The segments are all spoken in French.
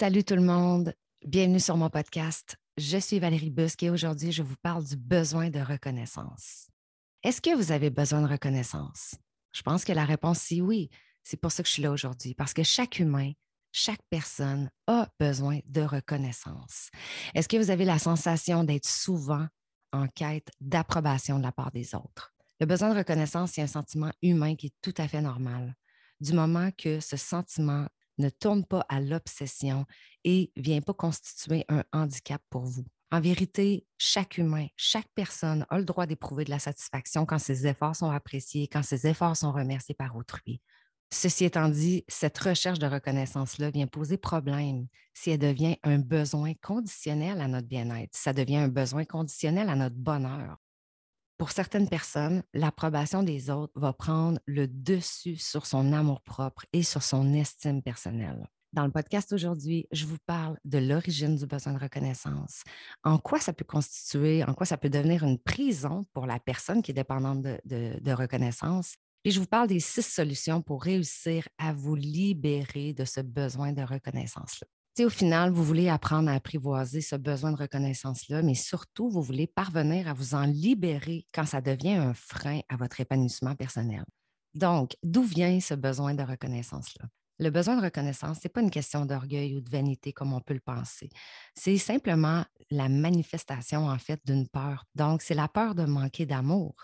Salut tout le monde, bienvenue sur mon podcast. Je suis Valérie Busque et aujourd'hui, je vous parle du besoin de reconnaissance. Est-ce que vous avez besoin de reconnaissance? Je pense que la réponse c'est oui. C'est pour ça que je suis là aujourd'hui, parce que chaque humain, chaque personne a besoin de reconnaissance. Est-ce que vous avez la sensation d'être souvent en quête d'approbation de la part des autres? Le besoin de reconnaissance, c'est un sentiment humain qui est tout à fait normal. Du moment que ce sentiment ne tourne pas à l'obsession et ne vient pas constituer un handicap pour vous. En vérité, chaque humain, chaque personne a le droit d'éprouver de la satisfaction quand ses efforts sont appréciés, quand ses efforts sont remerciés par autrui. Ceci étant dit, cette recherche de reconnaissance-là vient poser problème si elle devient un besoin conditionnel à notre bien-être, ça devient un besoin conditionnel à notre bonheur. Pour certaines personnes, l'approbation des autres va prendre le dessus sur son amour-propre et sur son estime personnelle. Dans le podcast aujourd'hui, je vous parle de l'origine du besoin de reconnaissance, en quoi ça peut constituer, en quoi ça peut devenir une prison pour la personne qui est dépendante de, de reconnaissance? Et je vous parle des six solutions pour réussir à vous libérer de ce besoin de reconnaissance-là. Au final, vous voulez apprendre à apprivoiser ce besoin de reconnaissance-là, mais surtout, vous voulez parvenir à vous en libérer quand ça devient un frein à votre épanouissement personnel. Donc, d'où vient ce besoin de reconnaissance-là? Le besoin de reconnaissance, ce n'est pas une question d'orgueil ou de vanité comme on peut le penser. C'est simplement la manifestation, en fait, d'une peur. Donc, c'est la peur de manquer d'amour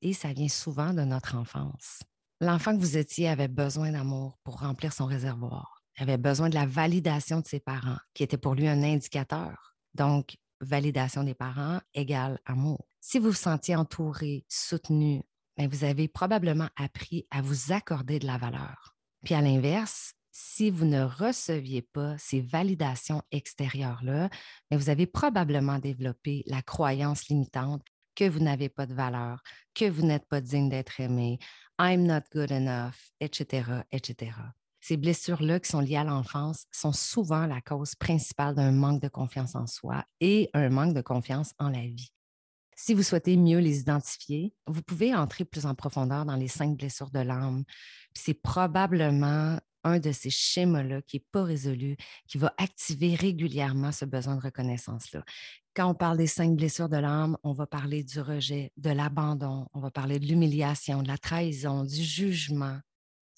et ça vient souvent de notre enfance. L'enfant que vous étiez avait besoin d'amour pour remplir son réservoir. Avait besoin de la validation de ses parents, qui était pour lui un indicateur. Donc, validation des parents égale amour. Si vous vous sentiez entouré, soutenu, ben, vous avez probablement appris à vous accorder de la valeur. Puis à l'inverse, si vous ne receviez pas ces validations extérieures-là, vous avez probablement développé la croyance limitante que vous n'avez pas de valeur, que vous n'êtes pas digne d'être aimé, I'm not good enough, etc., etc. Ces blessures-là qui sont liées à l'enfance sont souvent la cause principale d'un manque de confiance en soi et un manque de confiance en la vie. Si vous souhaitez mieux les identifier, vous pouvez entrer plus en profondeur dans les cinq blessures de l'âme. C'est probablement un de ces schémas-là qui n'est pas résolu, qui va activer régulièrement ce besoin de reconnaissance-là. Quand on parle des cinq blessures de l'âme, on va parler du rejet, de l'abandon, on va parler de l'humiliation, de la trahison, du jugement.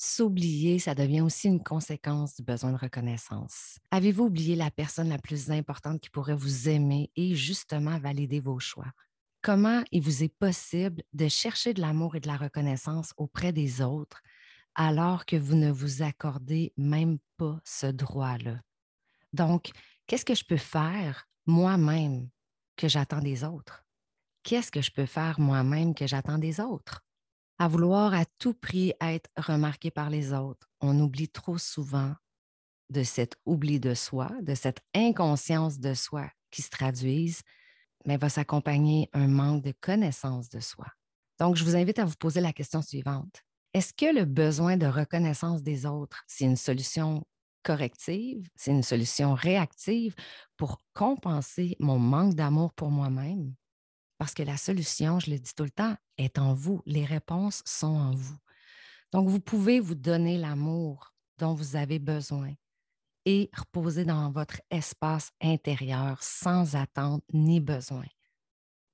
S'oublier, ça devient aussi une conséquence du besoin de reconnaissance. Avez-vous oublié la personne la plus importante qui pourrait vous aimer et justement valider vos choix? Comment il vous est possible de chercher de l'amour et de la reconnaissance auprès des autres alors que vous ne vous accordez même pas ce droit-là? Donc, qu'est-ce que je peux faire moi-même que j'attends des autres? Qu'est-ce que je peux faire moi-même que j'attends des autres? À vouloir à tout prix être remarqué par les autres, on oublie trop souvent de cet oubli de soi, de cette inconscience de soi qui se traduise, mais va s'accompagner un manque de connaissance de soi. Donc, je vous invite à vous poser la question suivante. Est-ce que le besoin de reconnaissance des autres, c'est une solution corrective, c'est une solution réactive pour compenser mon manque d'amour pour moi-même? Parce que la solution, je le dis tout le temps, est en vous. Les réponses sont en vous. Donc, vous pouvez vous donner l'amour dont vous avez besoin et reposer dans votre espace intérieur sans attente ni besoin.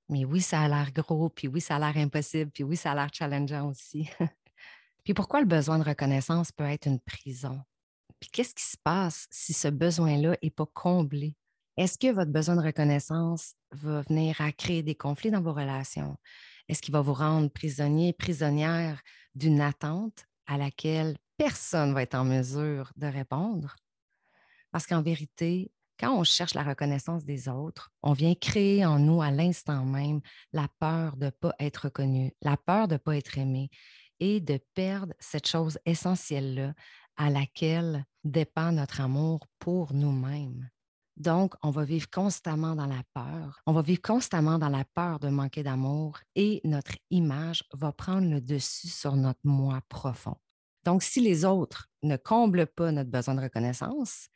Mais oui, ça a l'air gros, puis oui, ça a l'air impossible, puis oui, ça a l'air challengeant aussi. Puis pourquoi le besoin de reconnaissance peut être une prison? Puis qu'est-ce qui se passe si ce besoin-là n'est pas comblé? Est-ce que votre besoin de reconnaissance va venir à créer des conflits dans vos relations? Est-ce qu'il va vous rendre prisonnier, prisonnière d'une attente à laquelle personne ne va être en mesure de répondre? Parce qu'en vérité, quand on cherche la reconnaissance des autres, on vient créer en nous à l'instant même la peur de ne pas être reconnu, la peur de ne pas être aimé et de perdre cette chose essentielle-là à laquelle dépend notre amour pour nous-mêmes. Donc, on va vivre constamment dans la peur. On va vivre constamment dans la peur de manquer d'amour et notre image va prendre le dessus sur notre moi profond. Donc, si les autres ne comblent pas notre besoin de reconnaissance,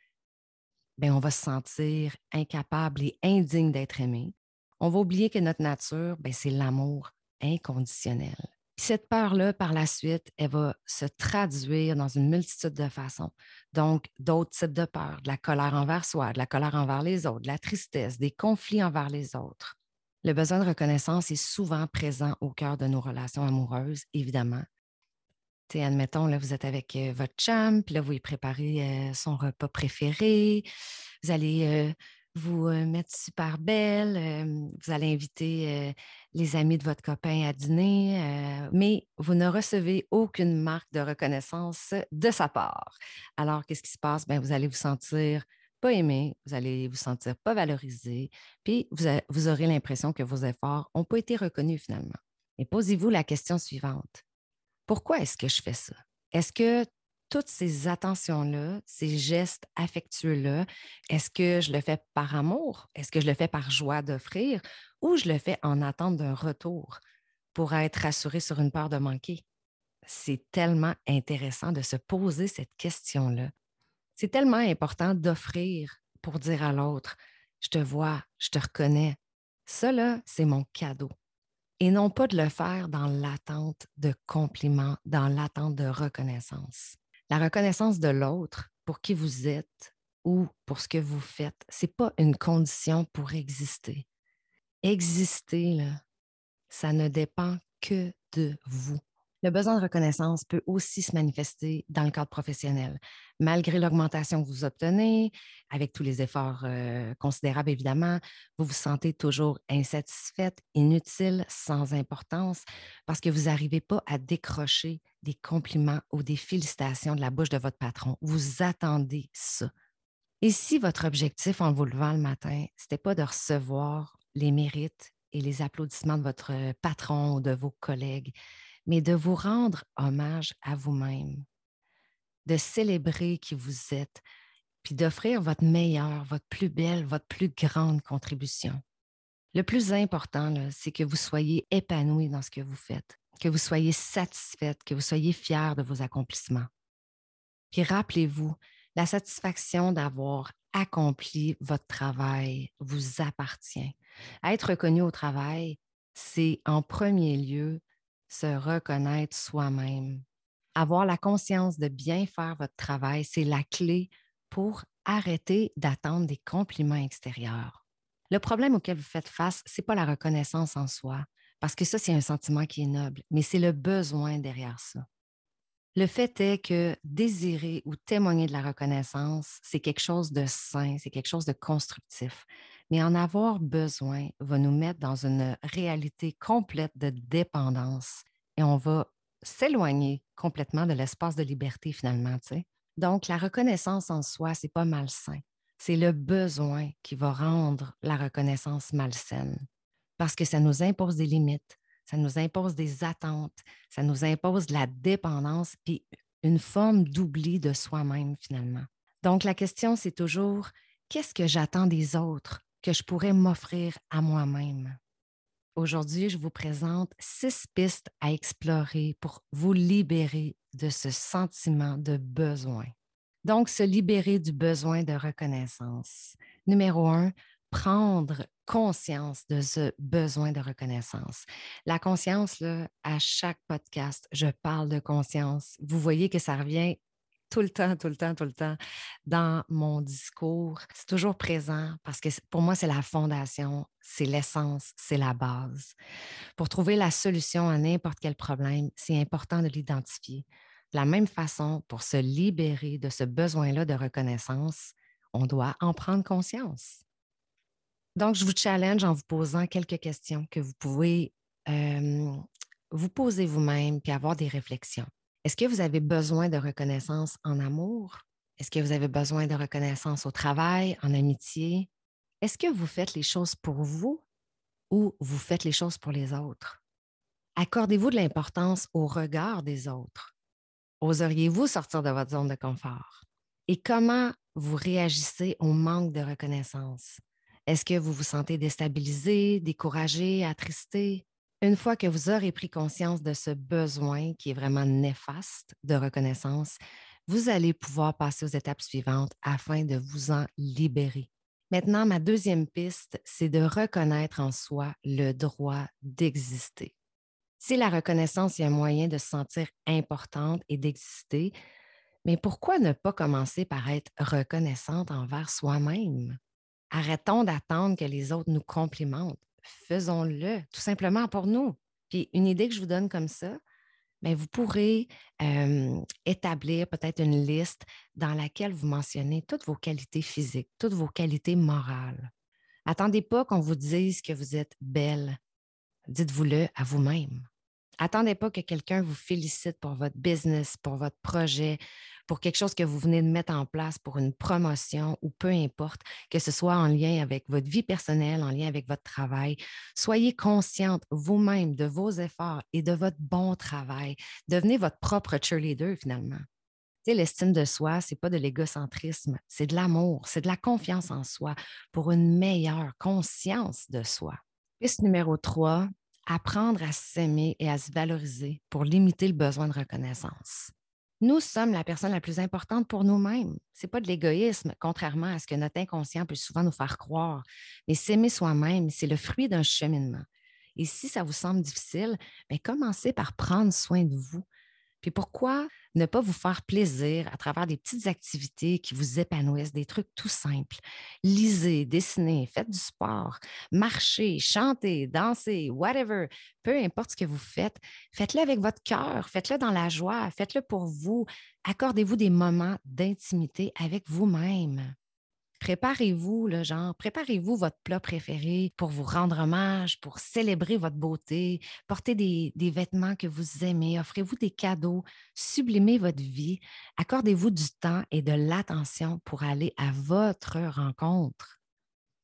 bien, on va se sentir incapable et indigne d'être aimé. On va oublier que notre nature, c'est l'amour inconditionnel. Cette peur-là, par la suite, elle va se traduire dans une multitude de façons. Donc, d'autres types de peurs, de la colère envers soi, de la colère envers les autres, de la tristesse, des conflits envers les autres. Le besoin de reconnaissance est souvent présent au cœur de nos relations amoureuses, évidemment. T'sais, admettons, là, vous êtes avec euh, votre chum, puis là, vous lui préparez euh, son repas préféré. Vous allez euh, vous mettre super belle, vous allez inviter les amis de votre copain à dîner, mais vous ne recevez aucune marque de reconnaissance de sa part. Alors, qu'est-ce qui se passe? Bien, vous allez vous sentir pas aimé, vous allez vous sentir pas valorisé, puis vous, vous aurez l'impression que vos efforts n'ont pas été reconnus finalement. Et posez-vous la question suivante. Pourquoi est-ce que je fais ça? Est-ce que toutes ces attentions-là, ces gestes affectueux-là, est-ce que je le fais par amour? Est-ce que je le fais par joie d'offrir? Ou je le fais en attente d'un retour pour être rassuré sur une peur de manquer? C'est tellement intéressant de se poser cette question-là. C'est tellement important d'offrir pour dire à l'autre, je te vois, je te reconnais. Ça, là, c'est mon cadeau. Et non pas de le faire dans l'attente de compliments, dans l'attente de reconnaissance. La reconnaissance de l'autre pour qui vous êtes ou pour ce que vous faites, ce n'est pas une condition pour exister. Exister, ça ne dépend que de vous. Le besoin de reconnaissance peut aussi se manifester dans le cadre professionnel. Malgré l'augmentation que vous obtenez, avec tous les efforts euh, considérables évidemment, vous vous sentez toujours insatisfaite, inutile, sans importance, parce que vous n'arrivez pas à décrocher des compliments ou des félicitations de la bouche de votre patron. Vous attendez ça. Et si votre objectif en vous levant le matin, ce n'était pas de recevoir les mérites et les applaudissements de votre patron ou de vos collègues, mais de vous rendre hommage à vous-même, de célébrer qui vous êtes, puis d'offrir votre meilleure, votre plus belle, votre plus grande contribution. Le plus important, c'est que vous soyez épanoui dans ce que vous faites, que vous soyez satisfaite, que vous soyez fier de vos accomplissements. Puis rappelez-vous, la satisfaction d'avoir accompli votre travail vous appartient. Être reconnu au travail, c'est en premier lieu se reconnaître soi-même. Avoir la conscience de bien faire votre travail, c'est la clé pour arrêter d'attendre des compliments extérieurs. Le problème auquel vous faites face, ce n'est pas la reconnaissance en soi, parce que ça, c'est un sentiment qui est noble, mais c'est le besoin derrière ça. Le fait est que désirer ou témoigner de la reconnaissance, c'est quelque chose de sain, c'est quelque chose de constructif. Mais en avoir besoin va nous mettre dans une réalité complète de dépendance et on va s'éloigner complètement de l'espace de liberté finalement. Donc, la reconnaissance en soi, c'est pas malsain. C'est le besoin qui va rendre la reconnaissance malsaine parce que ça nous impose des limites, ça nous impose des attentes, ça nous impose de la dépendance puis une forme d'oubli de soi-même finalement. Donc, la question, c'est toujours qu'est-ce que j'attends des autres que je pourrais m'offrir à moi-même. Aujourd'hui, je vous présente six pistes à explorer pour vous libérer de ce sentiment de besoin. Donc, se libérer du besoin de reconnaissance. Numéro un, prendre conscience de ce besoin de reconnaissance. La conscience, là, à chaque podcast, je parle de conscience. Vous voyez que ça revient tout le temps, tout le temps, tout le temps dans mon discours. C'est toujours présent parce que pour moi, c'est la fondation, c'est l'essence, c'est la base. Pour trouver la solution à n'importe quel problème, c'est important de l'identifier. De la même façon, pour se libérer de ce besoin-là de reconnaissance, on doit en prendre conscience. Donc, je vous challenge en vous posant quelques questions que vous pouvez euh, vous poser vous-même puis avoir des réflexions. Est-ce que vous avez besoin de reconnaissance en amour? Est-ce que vous avez besoin de reconnaissance au travail, en amitié? Est-ce que vous faites les choses pour vous ou vous faites les choses pour les autres? Accordez-vous de l'importance au regard des autres? Oseriez-vous sortir de votre zone de confort? Et comment vous réagissez au manque de reconnaissance? Est-ce que vous vous sentez déstabilisé, découragé, attristé? Une fois que vous aurez pris conscience de ce besoin qui est vraiment néfaste de reconnaissance, vous allez pouvoir passer aux étapes suivantes afin de vous en libérer. Maintenant, ma deuxième piste, c'est de reconnaître en soi le droit d'exister. Si la reconnaissance est un moyen de se sentir importante et d'exister, mais pourquoi ne pas commencer par être reconnaissante envers soi-même? Arrêtons d'attendre que les autres nous complimentent. Faisons-le tout simplement pour nous. Puis une idée que je vous donne comme ça, bien, vous pourrez établir peut-être une liste dans laquelle vous mentionnez toutes vos qualités physiques, toutes vos qualités morales. Attendez pas qu'on vous dise que vous êtes belle. Dites-vous-le à vous-même. Attendez pas que quelqu'un vous félicite pour votre business, pour votre projet, pour quelque chose que vous venez de mettre en place, pour une promotion ou peu importe, que ce soit en lien avec votre vie personnelle, en lien avec votre travail. Soyez consciente vous-même de vos efforts et de votre bon travail. Devenez votre propre cheerleader finalement. L'estime de soi, ce n'est pas de l'égocentrisme, c'est de l'amour, c'est de la confiance en soi pour une meilleure conscience de soi. Piste numéro 3, apprendre à s'aimer et à se valoriser pour limiter le besoin de reconnaissance. Nous sommes la personne la plus importante pour nous-mêmes. Ce n'est pas de l'égoïsme, contrairement à ce que notre inconscient peut souvent nous faire croire. Mais s'aimer soi-même, c'est le fruit d'un cheminement. Et si ça vous semble difficile, bien, commencez par prendre soin de vous puis pourquoi ne pas vous faire plaisir à travers des petites activités qui vous épanouissent, des trucs tout simples? Lisez, dessinez, faites du sport, marchez, chantez, dansez, whatever. Peu importe ce que vous faites, faites-le avec votre cœur, faites-le dans la joie, faites-le pour vous. Accordez-vous des moments d'intimité avec vous-même préparez-vous, le genre, préparez-vous votre plat préféré pour vous rendre hommage, pour célébrer votre beauté, portez des, vêtements que vous aimez, offrez-vous des cadeaux, sublimez votre vie, accordez-vous du temps et de l'attention pour aller à votre rencontre.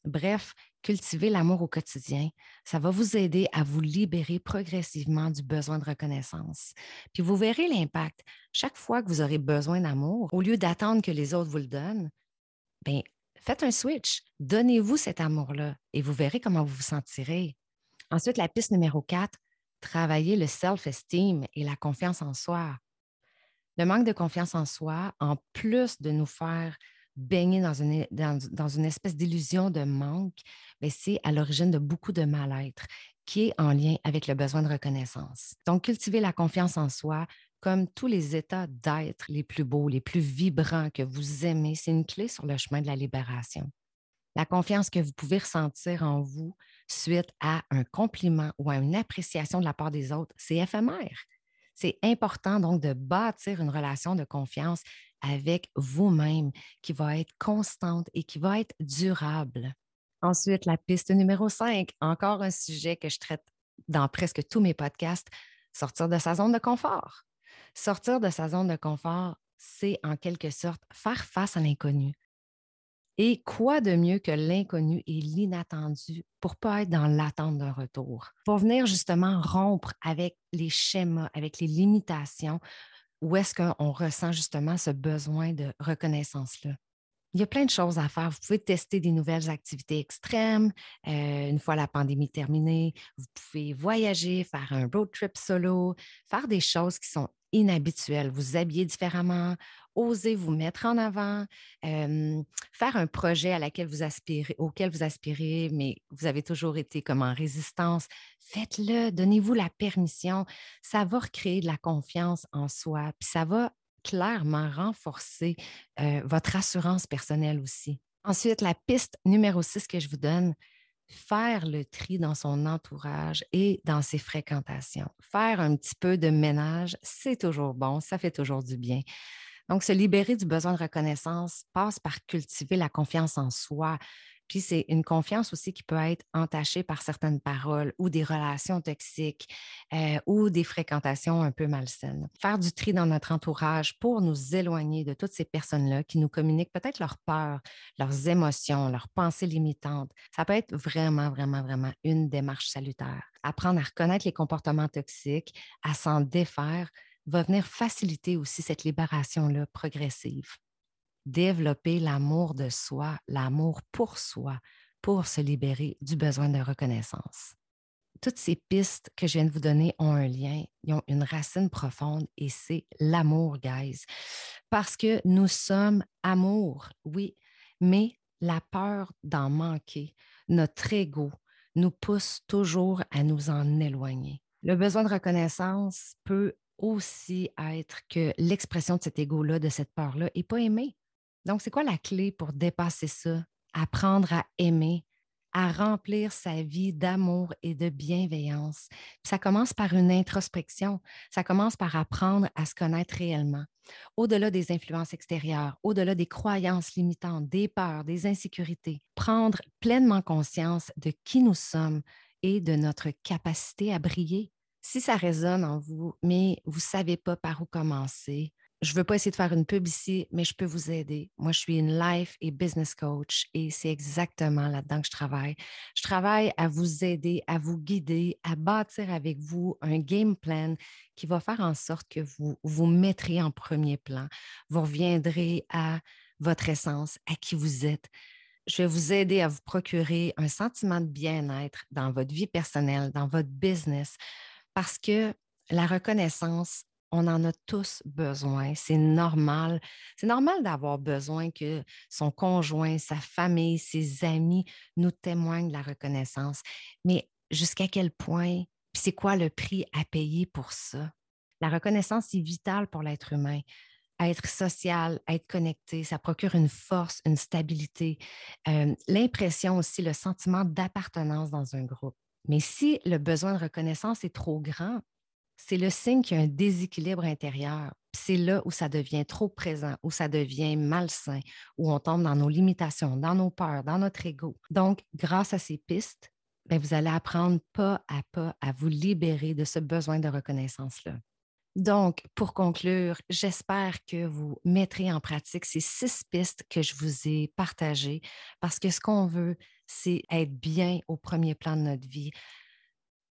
Bref, cultivez l'amour au quotidien. Ça va vous aider à vous libérer progressivement du besoin de reconnaissance. Puis vous verrez l'impact. Chaque fois que vous aurez besoin d'amour, au lieu d'attendre que les autres vous le donnent, bien, Faites un switch, donnez-vous cet amour-là et vous verrez comment vous vous sentirez. Ensuite, la piste numéro 4, travaillez le self-esteem et la confiance en soi. Le manque de confiance en soi, en plus de nous faire baigner dans une, dans, une espèce d'illusion de manque, ben, c'est à l'origine de beaucoup de mal-être qui est en lien avec le besoin de reconnaissance. Donc, cultiver la confiance en soi, comme tous les états d'être les plus beaux, les plus vibrants que vous aimez, c'est une clé sur le chemin de la libération. La confiance que vous pouvez ressentir en vous suite à un compliment ou à une appréciation de la part des autres, c'est éphémère. C'est important donc de bâtir une relation de confiance avec vous-même qui va être constante et qui va être durable. Ensuite, la piste numéro 5, encore un sujet que je traite dans presque tous mes podcasts, sortir de sa zone de confort. Sortir de sa zone de confort, c'est en quelque sorte faire face à l'inconnu. Et quoi de mieux que l'inconnu et l'inattendu pour ne pas être dans l'attente d'un retour, pour venir justement rompre avec les schémas, avec les limitations, où est-ce qu'on ressent justement ce besoin de reconnaissance-là? Il y a plein de choses à faire. Vous pouvez tester des nouvelles activités extrêmes euh, une fois la pandémie terminée. Vous pouvez voyager, faire un road trip solo, faire des choses qui sont inhabituel, vous habiller différemment, oser vous mettre en avant, faire un projet auquel vous aspirez, mais vous avez toujours été comme en résistance. Faites-le, donnez-vous la permission. Ça va recréer de la confiance en soi, puis ça va clairement renforcer votre assurance personnelle aussi. Ensuite, la piste numéro 6 que je vous donne, faire le tri dans son entourage et dans ses fréquentations. Faire un petit peu de ménage, c'est toujours bon, ça fait toujours du bien. Donc, se libérer du besoin de reconnaissance passe par cultiver la confiance en soi, puis c'est une confiance aussi qui peut être entachée par certaines paroles ou des relations toxiques euh, ou des fréquentations un peu malsaines. Faire du tri dans notre entourage pour nous éloigner de toutes ces personnes-là qui nous communiquent peut-être leurs peurs, leurs émotions, leurs pensées limitantes, ça peut être vraiment, vraiment, vraiment une démarche salutaire. Apprendre à reconnaître les comportements toxiques, à s'en défaire, va venir faciliter aussi cette libération-là progressive développer l'amour de soi, l'amour pour soi, pour se libérer du besoin de reconnaissance. Toutes ces pistes que je viens de vous donner ont un lien, ils ont une racine profonde et c'est l'amour, guys. Parce que nous sommes amour, oui, mais la peur d'en manquer, notre ego, nous pousse toujours à nous en éloigner. Le besoin de reconnaissance peut aussi être que l'expression de cet ego-là, de cette peur-là, n'est pas aimée. Donc, c'est quoi la clé pour dépasser ça? Apprendre à aimer, à remplir sa vie d'amour et de bienveillance. ça commence par une introspection. Ça commence par apprendre à se connaître réellement. Au-delà des influences extérieures, au-delà des croyances limitantes, des peurs, des insécurités, prendre pleinement conscience de qui nous sommes et de notre capacité à briller. Si ça résonne en vous, mais vous ne savez pas par où commencer, je ne veux pas essayer de faire une pub ici, mais je peux vous aider. Moi, je suis une life et business coach et c'est exactement là-dedans que je travaille. Je travaille à vous aider, à vous guider, à bâtir avec vous un game plan qui va faire en sorte que vous vous mettrez en premier plan. Vous reviendrez à votre essence, à qui vous êtes. Je vais vous aider à vous procurer un sentiment de bien-être dans votre vie personnelle, dans votre business, parce que la reconnaissance, on en a tous besoin. C'est normal. C'est normal d'avoir besoin que son conjoint, sa famille, ses amis nous témoignent de la reconnaissance. Mais jusqu'à quel point, puis c'est quoi le prix à payer pour ça? La reconnaissance est vitale pour l'être humain. être social, être connecté, ça procure une force, une stabilité, euh, l'impression aussi, le sentiment d'appartenance dans un groupe. Mais si le besoin de reconnaissance est trop grand, c'est le signe qu'il y a un déséquilibre intérieur. C'est là où ça devient trop présent, où ça devient malsain, où on tombe dans nos limitations, dans nos peurs, dans notre ego. Donc, grâce à ces pistes, ben, vous allez apprendre pas à pas à vous libérer de ce besoin de reconnaissance-là. Donc, pour conclure, j'espère que vous mettrez en pratique ces six pistes que je vous ai partagées parce que ce qu'on veut, c'est être bien au premier plan de notre vie,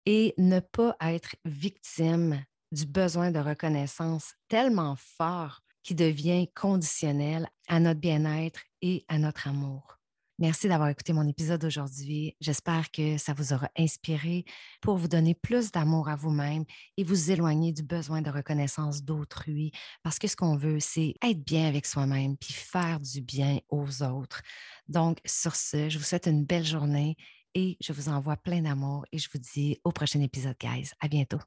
et ne pas être victime du besoin de reconnaissance tellement fort qui devient conditionnel à notre bien-être et à notre amour. Merci d'avoir écouté mon épisode aujourd'hui. J'espère que ça vous aura inspiré pour vous donner plus d'amour à vous-même et vous éloigner du besoin de reconnaissance d'autrui. Parce que ce qu'on veut, c'est être bien avec soi-même puis faire du bien aux autres. Donc, sur ce, je vous souhaite une belle journée et je vous envoie plein d'amour et je vous dis au prochain épisode, guys. À bientôt.